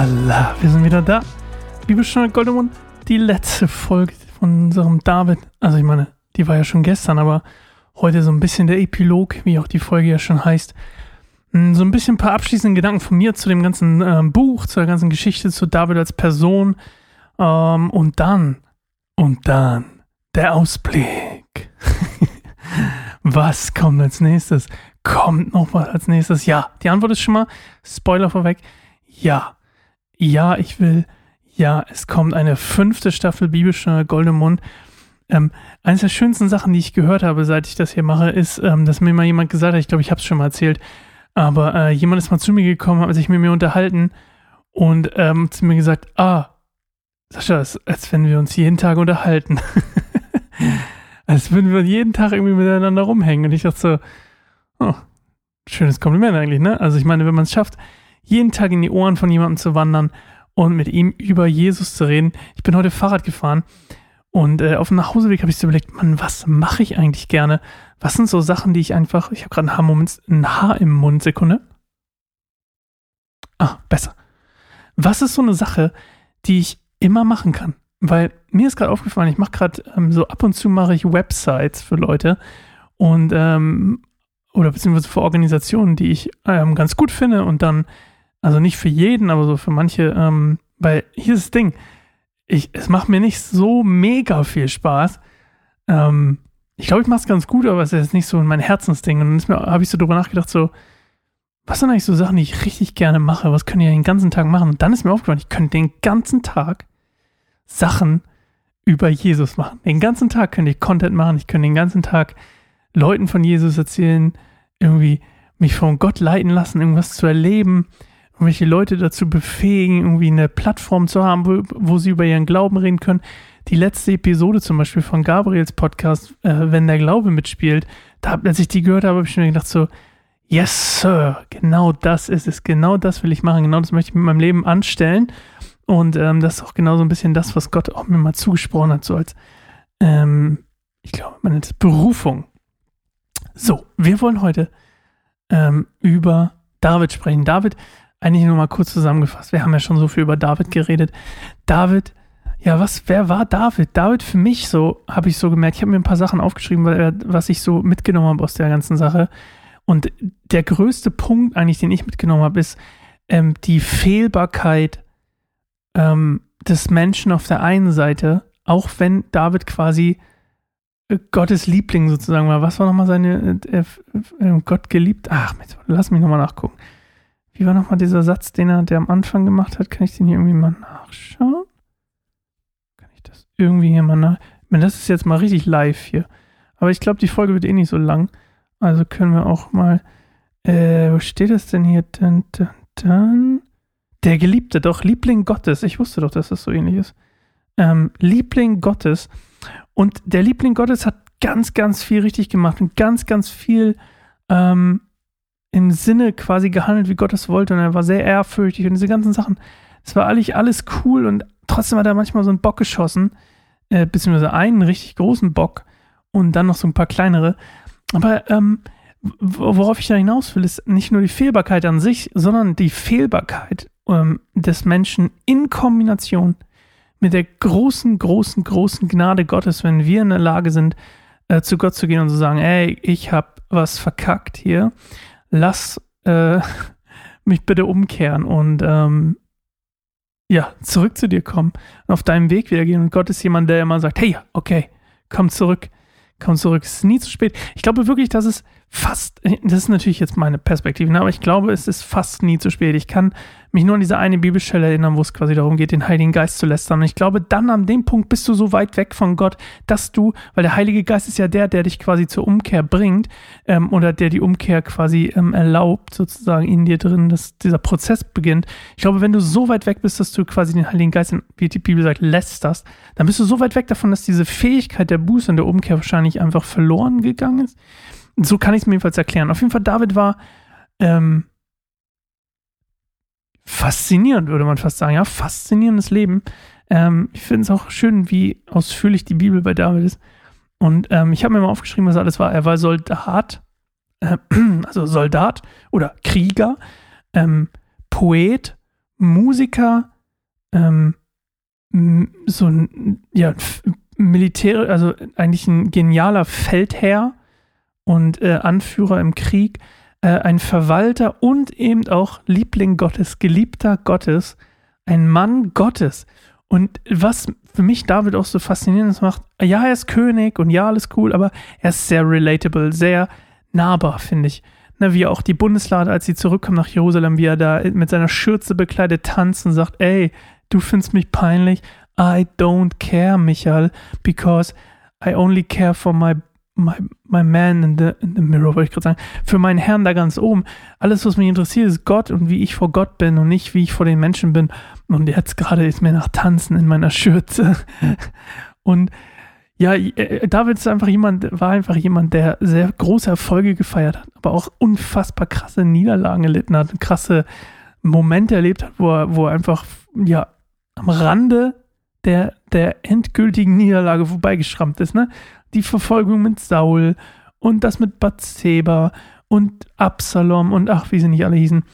Tralala, wir sind wieder da. Liebe Stunde Goldemund, die letzte Folge von unserem David. Also ich meine, die war ja schon gestern, aber heute so ein bisschen der Epilog, wie auch die Folge ja schon heißt. Hm, so ein bisschen ein paar abschließende Gedanken von mir zu dem ganzen ähm, Buch, zu der ganzen Geschichte, zu David als Person. Ähm, und dann, und dann, der Ausblick. was kommt als nächstes? Kommt noch was als nächstes? Ja, die Antwort ist schon mal, Spoiler vorweg, ja. Ja, ich will, ja, es kommt eine fünfte Staffel Bibelstunde Goldemund. Ähm, eines der schönsten Sachen, die ich gehört habe, seit ich das hier mache, ist, ähm, dass mir mal jemand gesagt hat, ich glaube, ich habe es schon mal erzählt, aber äh, jemand ist mal zu mir gekommen, hat sich mit mir unterhalten und ähm, zu mir gesagt, ah, Sascha, als, als wenn wir uns jeden Tag unterhalten. als würden wir jeden Tag irgendwie miteinander rumhängen. Und ich dachte so, oh, schönes Kompliment eigentlich, ne? Also ich meine, wenn man es schafft, jeden Tag in die Ohren von jemandem zu wandern und mit ihm über Jesus zu reden. Ich bin heute Fahrrad gefahren und äh, auf dem Nachhauseweg habe ich so überlegt, Mann, was mache ich eigentlich gerne? Was sind so Sachen, die ich einfach, ich habe gerade ein ein Haar im Mund, Sekunde. Ah, besser. Was ist so eine Sache, die ich immer machen kann? Weil mir ist gerade aufgefallen, ich mache gerade ähm, so ab und zu mache ich Websites für Leute und ähm, oder beziehungsweise für Organisationen, die ich ähm, ganz gut finde und dann also nicht für jeden, aber so für manche, ähm, weil hier ist das Ding, ich, es macht mir nicht so mega viel Spaß. Ähm, ich glaube, ich mache es ganz gut, aber es ist nicht so mein Herzensding. Und dann habe ich so drüber nachgedacht, so, was sind eigentlich so Sachen, die ich richtig gerne mache? Was können ich den ganzen Tag machen? Und dann ist mir aufgefallen, ich könnte den ganzen Tag Sachen über Jesus machen. Den ganzen Tag könnte ich Content machen, ich könnte den ganzen Tag Leuten von Jesus erzählen, irgendwie mich von Gott leiten lassen, irgendwas zu erleben irgendwelche Leute dazu befähigen, irgendwie eine Plattform zu haben, wo, wo, sie über ihren Glauben reden können. Die letzte Episode zum Beispiel von Gabriels Podcast, äh, wenn der Glaube mitspielt, da, als ich die gehört habe, habe ich mir gedacht so, yes, Sir, genau das ist es, genau das will ich machen, genau das möchte ich mit meinem Leben anstellen. Und ähm, das ist auch genau so ein bisschen das, was Gott auch mir mal zugesprochen hat, so als, ähm, ich glaube, man nennt es Berufung. So, wir wollen heute ähm, über David sprechen. David eigentlich nur mal kurz zusammengefasst. Wir haben ja schon so viel über David geredet. David, ja, was, wer war David? David für mich so, habe ich so gemerkt. Ich habe mir ein paar Sachen aufgeschrieben, weil, was ich so mitgenommen habe aus der ganzen Sache. Und der größte Punkt eigentlich, den ich mitgenommen habe, ist ähm, die Fehlbarkeit ähm, des Menschen auf der einen Seite, auch wenn David quasi äh, Gottes Liebling sozusagen war. Was war nochmal seine äh, äh, Gott geliebt? Ach, lass mich nochmal nachgucken. Wie war nochmal dieser Satz, den er der am Anfang gemacht hat? Kann ich den hier irgendwie mal nachschauen? Kann ich das irgendwie hier mal nach... Ich meine, das ist jetzt mal richtig live hier. Aber ich glaube, die Folge wird eh nicht so lang. Also können wir auch mal... Äh, wo steht es denn hier? Dun, dun, dun. Der Geliebte, doch, Liebling Gottes. Ich wusste doch, dass das so ähnlich ist. Ähm, Liebling Gottes. Und der Liebling Gottes hat ganz, ganz viel richtig gemacht und ganz, ganz viel ähm, im Sinne quasi gehandelt, wie Gott es wollte. Und er war sehr ehrfürchtig und diese ganzen Sachen. Es war eigentlich alles cool und trotzdem hat er manchmal so einen Bock geschossen, äh, beziehungsweise einen richtig großen Bock und dann noch so ein paar kleinere. Aber ähm, worauf ich da hinaus will, ist nicht nur die Fehlbarkeit an sich, sondern die Fehlbarkeit ähm, des Menschen in Kombination mit der großen, großen, großen Gnade Gottes, wenn wir in der Lage sind, äh, zu Gott zu gehen und zu sagen, ey, ich habe was verkackt hier lass äh, mich bitte umkehren und ähm, ja, zurück zu dir kommen und auf deinem Weg wieder gehen. Und Gott ist jemand, der immer sagt, hey, okay, komm zurück, komm zurück. Es ist nie zu spät. Ich glaube wirklich, dass es fast, das ist natürlich jetzt meine Perspektive, ne, aber ich glaube, es ist fast nie zu spät. Ich kann mich nur an diese eine Bibelstelle erinnern, wo es quasi darum geht, den Heiligen Geist zu lästern. Und ich glaube, dann an dem Punkt bist du so weit weg von Gott, dass du, weil der Heilige Geist ist ja der, der dich quasi zur Umkehr bringt ähm, oder der die Umkehr quasi ähm, erlaubt, sozusagen in dir drin, dass dieser Prozess beginnt. Ich glaube, wenn du so weit weg bist, dass du quasi den Heiligen Geist, wie die Bibel sagt, lästerst, dann bist du so weit weg davon, dass diese Fähigkeit der Buße und der Umkehr wahrscheinlich einfach verloren gegangen ist. So kann ich es mir jedenfalls erklären. Auf jeden Fall, David war ähm, faszinierend, würde man fast sagen. Ja, faszinierendes Leben. Ähm, ich finde es auch schön, wie ausführlich die Bibel bei David ist. Und ähm, ich habe mir mal aufgeschrieben, was alles war. Er war Soldat, äh, also Soldat oder Krieger, ähm, Poet, Musiker, ähm, so ein, ja, Militär, also eigentlich ein genialer Feldherr und äh, Anführer im Krieg, äh, ein Verwalter und eben auch Liebling Gottes, Geliebter Gottes, ein Mann Gottes. Und was für mich David auch so faszinierend macht, ja, er ist König und ja, alles cool, aber er ist sehr relatable, sehr nahbar, finde ich. Ne, wie auch die Bundeslade, als sie zurückkommt nach Jerusalem, wie er da mit seiner Schürze bekleidet tanzt und sagt, ey, du findest mich peinlich, I don't care, Michael, because I only care for my my, my man in the, in the mirror, wollte ich gerade sagen, für meinen Herrn da ganz oben. Alles, was mich interessiert, ist Gott und wie ich vor Gott bin und nicht, wie ich vor den Menschen bin. Und jetzt gerade ist mir nach Tanzen in meiner Schürze. und ja, äh, David ist einfach jemand, war einfach jemand, der sehr große Erfolge gefeiert hat, aber auch unfassbar krasse Niederlagen erlitten hat, krasse Momente erlebt hat, wo er, wo er einfach, ja, am Rande der, der endgültigen Niederlage vorbeigeschrammt ist, ne? Die Verfolgung mit Saul und das mit Bathseba und Absalom und ach, wie sie nicht alle hießen.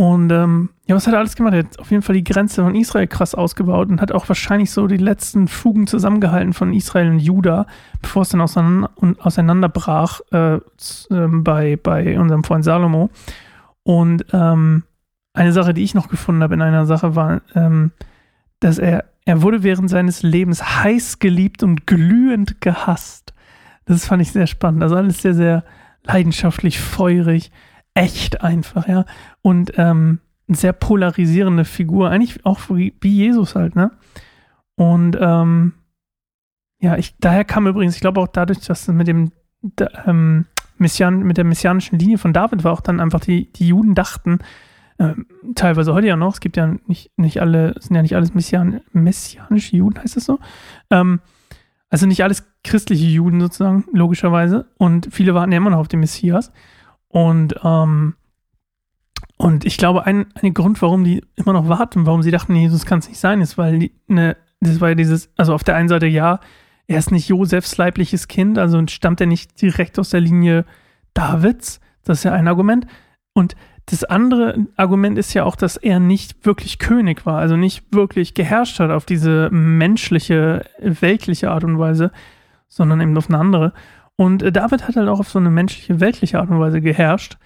Und ähm, ja, was hat er alles gemacht? Er hat auf jeden Fall die Grenze von Israel krass ausgebaut und hat auch wahrscheinlich so die letzten Fugen zusammengehalten von Israel und Juda, bevor es dann auseinander, auseinanderbrach äh, äh, bei, bei unserem Freund Salomo. Und ähm, eine Sache, die ich noch gefunden habe in einer Sache, war, ähm, dass er, er wurde während seines Lebens heiß geliebt und glühend gehasst. Das fand ich sehr spannend. Also alles sehr, sehr leidenschaftlich, feurig, echt einfach, ja. Und ähm, sehr polarisierende Figur, eigentlich auch wie, Jesus halt, ne? Und ähm, ja, ich, daher kam übrigens, ich glaube auch dadurch, dass mit dem ähm, Messian, mit der messianischen Linie von David war auch dann einfach die, die Juden dachten, ähm, teilweise heute ja noch, es gibt ja nicht, nicht alle, sind ja nicht alles Messian, messianische Juden, heißt das so? Ähm, also nicht alles christliche Juden sozusagen, logischerweise. Und viele warten ja immer noch auf den Messias. Und, ähm, und ich glaube, ein, ein Grund, warum die immer noch warten, warum sie dachten, Jesus kann es nicht sein, ist, weil die, ne, das war ja dieses, also auf der einen Seite ja, er ist nicht Josefs leibliches Kind, also stammt er nicht direkt aus der Linie Davids. Das ist ja ein Argument. Und das andere Argument ist ja auch, dass er nicht wirklich König war, also nicht wirklich geherrscht hat auf diese menschliche, weltliche Art und Weise, sondern eben auf eine andere. Und äh, David hat halt auch auf so eine menschliche, weltliche Art und Weise geherrscht.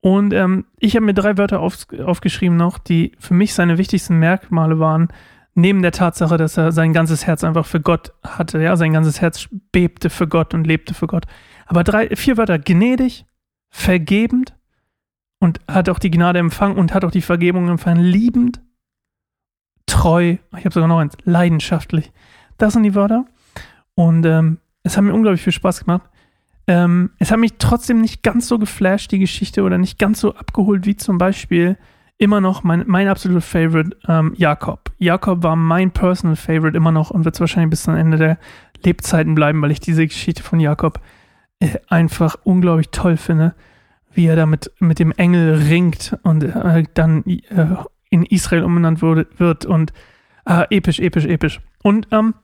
Und ähm, ich habe mir drei Wörter auf, aufgeschrieben noch, die für mich seine wichtigsten Merkmale waren, neben der Tatsache, dass er sein ganzes Herz einfach für Gott hatte, ja, sein ganzes Herz bebte für Gott und lebte für Gott. Aber drei, vier Wörter, gnädig, vergebend, und hat auch die Gnade empfangen und hat auch die Vergebung empfangen, liebend, treu, ich habe sogar noch eins, leidenschaftlich. Das sind die Wörter. Und ähm, es hat mir unglaublich viel Spaß gemacht. Ähm, es hat mich trotzdem nicht ganz so geflasht, die Geschichte, oder nicht ganz so abgeholt, wie zum Beispiel immer noch mein, mein absoluter Favorite, ähm, Jakob. Jakob war mein personal Favorite immer noch und wird es wahrscheinlich bis zum Ende der Lebzeiten bleiben, weil ich diese Geschichte von Jakob äh, einfach unglaublich toll finde wie er da mit, mit dem Engel ringt und äh, dann äh, in Israel umbenannt wurde, wird und äh, episch, episch, episch. Und ähm,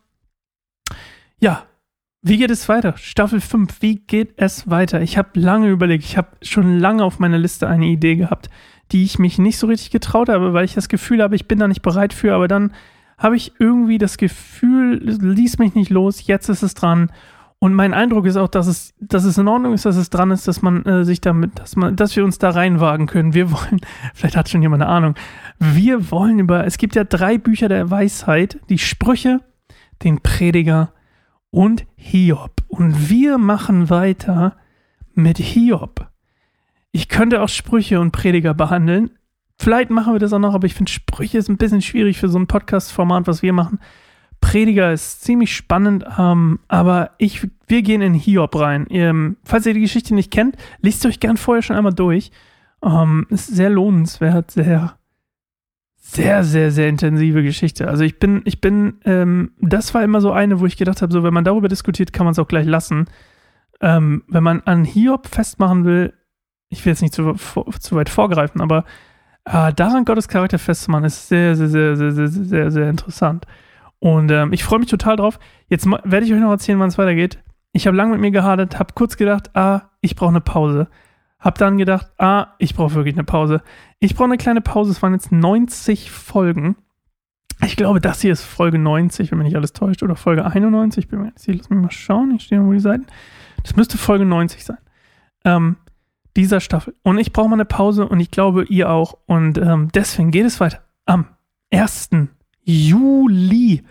ja, wie geht es weiter? Staffel 5, wie geht es weiter? Ich habe lange überlegt, ich habe schon lange auf meiner Liste eine Idee gehabt, die ich mich nicht so richtig getraut habe, weil ich das Gefühl habe, ich bin da nicht bereit für, aber dann habe ich irgendwie das Gefühl, ließ mich nicht los, jetzt ist es dran und mein Eindruck ist auch, dass es, dass es in Ordnung ist, dass es dran ist, dass man äh, sich damit, dass man, dass wir uns da reinwagen können. Wir wollen, vielleicht hat schon jemand eine Ahnung. Wir wollen über, es gibt ja drei Bücher der Weisheit, die Sprüche, den Prediger und Hiob. Und wir machen weiter mit Hiob. Ich könnte auch Sprüche und Prediger behandeln. Vielleicht machen wir das auch noch, aber ich finde Sprüche ist ein bisschen schwierig für so ein Podcast-Format, was wir machen. Prediger ist ziemlich spannend, ähm, aber ich, wir gehen in Hiob rein. Ähm, falls ihr die Geschichte nicht kennt, liest euch gern vorher schon einmal durch. Ähm, ist sehr lohnenswert, sehr, sehr, sehr, sehr intensive Geschichte. Also ich bin, ich bin, ähm, das war immer so eine, wo ich gedacht habe, so wenn man darüber diskutiert, kann man es auch gleich lassen. Ähm, wenn man an Hiob festmachen will, ich will jetzt nicht zu, zu weit vorgreifen, aber äh, daran Gottes Charakter festzumachen, ist sehr, sehr, sehr, sehr, sehr, sehr, sehr interessant. Und ähm, ich freue mich total drauf. Jetzt werde ich euch noch erzählen, wann es weitergeht. Ich habe lange mit mir gehadert, habe kurz gedacht, ah, ich brauche eine Pause. Hab dann gedacht, ah, ich brauche wirklich eine Pause. Ich brauche eine kleine Pause. Es waren jetzt 90 Folgen. Ich glaube, das hier ist Folge 90, wenn mich nicht alles täuscht, oder Folge 91. Ich bin mir hier, lass mich mal schauen. Ich stehe wo die Seiten. Das müsste Folge 90 sein. Ähm, dieser Staffel. Und ich brauche mal eine Pause und ich glaube, ihr auch. Und ähm, deswegen geht es weiter. Am 1. Juli.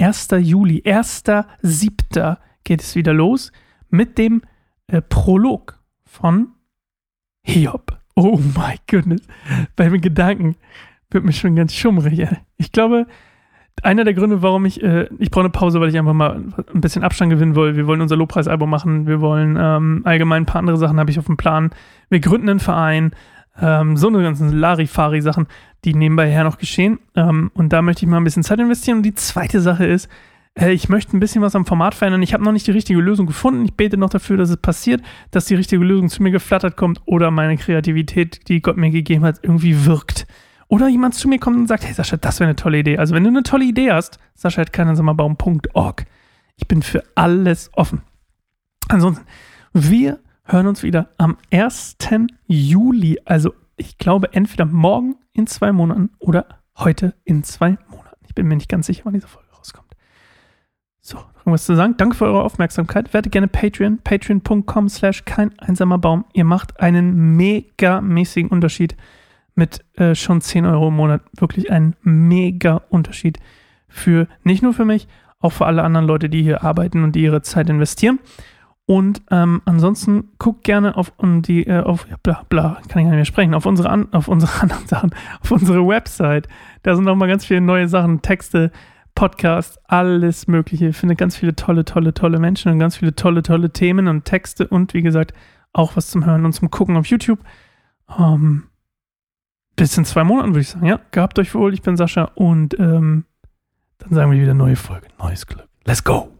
1. Juli, 1.7. geht es wieder los mit dem äh, Prolog von Hiob. Oh my goodness. Bei den Gedanken wird mir schon ganz schummrig. Ich glaube, einer der Gründe, warum ich, äh, ich brauche eine Pause, weil ich einfach mal ein bisschen Abstand gewinnen will. Wir wollen unser Lobpreisalbum machen. Wir wollen ähm, allgemein ein paar andere Sachen habe ich auf dem Plan. Wir gründen einen Verein. Ähm, so eine ganzen Larifari-Sachen, die nebenbei her noch geschehen. Ähm, und da möchte ich mal ein bisschen Zeit investieren. Und die zweite Sache ist, äh, ich möchte ein bisschen was am Format verändern. Ich habe noch nicht die richtige Lösung gefunden. Ich bete noch dafür, dass es passiert, dass die richtige Lösung zu mir geflattert kommt oder meine Kreativität, die Gott mir gegeben hat, irgendwie wirkt. Oder jemand zu mir kommt und sagt, hey Sascha, das wäre eine tolle Idee. Also wenn du eine tolle Idee hast, Sascha hat keinen Sommerbaum.org. Ich bin für alles offen. Ansonsten, wir hören uns wieder am 1. Juli. Also ich glaube entweder morgen in zwei Monaten oder heute in zwei Monaten. Ich bin mir nicht ganz sicher, wann diese Folge so, irgendwas zu sagen. Danke für eure Aufmerksamkeit. Werdet gerne Patreon. Patreon.com slash kein einsamer Baum. Ihr macht einen mega mäßigen Unterschied mit äh, schon 10 Euro im Monat. Wirklich einen mega Unterschied für, nicht nur für mich, auch für alle anderen Leute, die hier arbeiten und die ihre Zeit investieren. Und ähm, ansonsten guckt gerne auf um die, äh, auf, bla, bla, kann ich gar nicht mehr sprechen, auf unsere, an, auf unsere anderen Sachen, auf unsere Website. Da sind nochmal ganz viele neue Sachen, Texte, Podcast, alles Mögliche. Ich finde ganz viele tolle, tolle, tolle Menschen und ganz viele tolle, tolle Themen und Texte und wie gesagt auch was zum Hören und zum Gucken auf YouTube. Ähm, bis in zwei Monaten würde ich sagen. Ja, gehabt euch wohl. Ich bin Sascha und ähm, dann sagen wir wieder neue Folge, neues Glück. Let's go!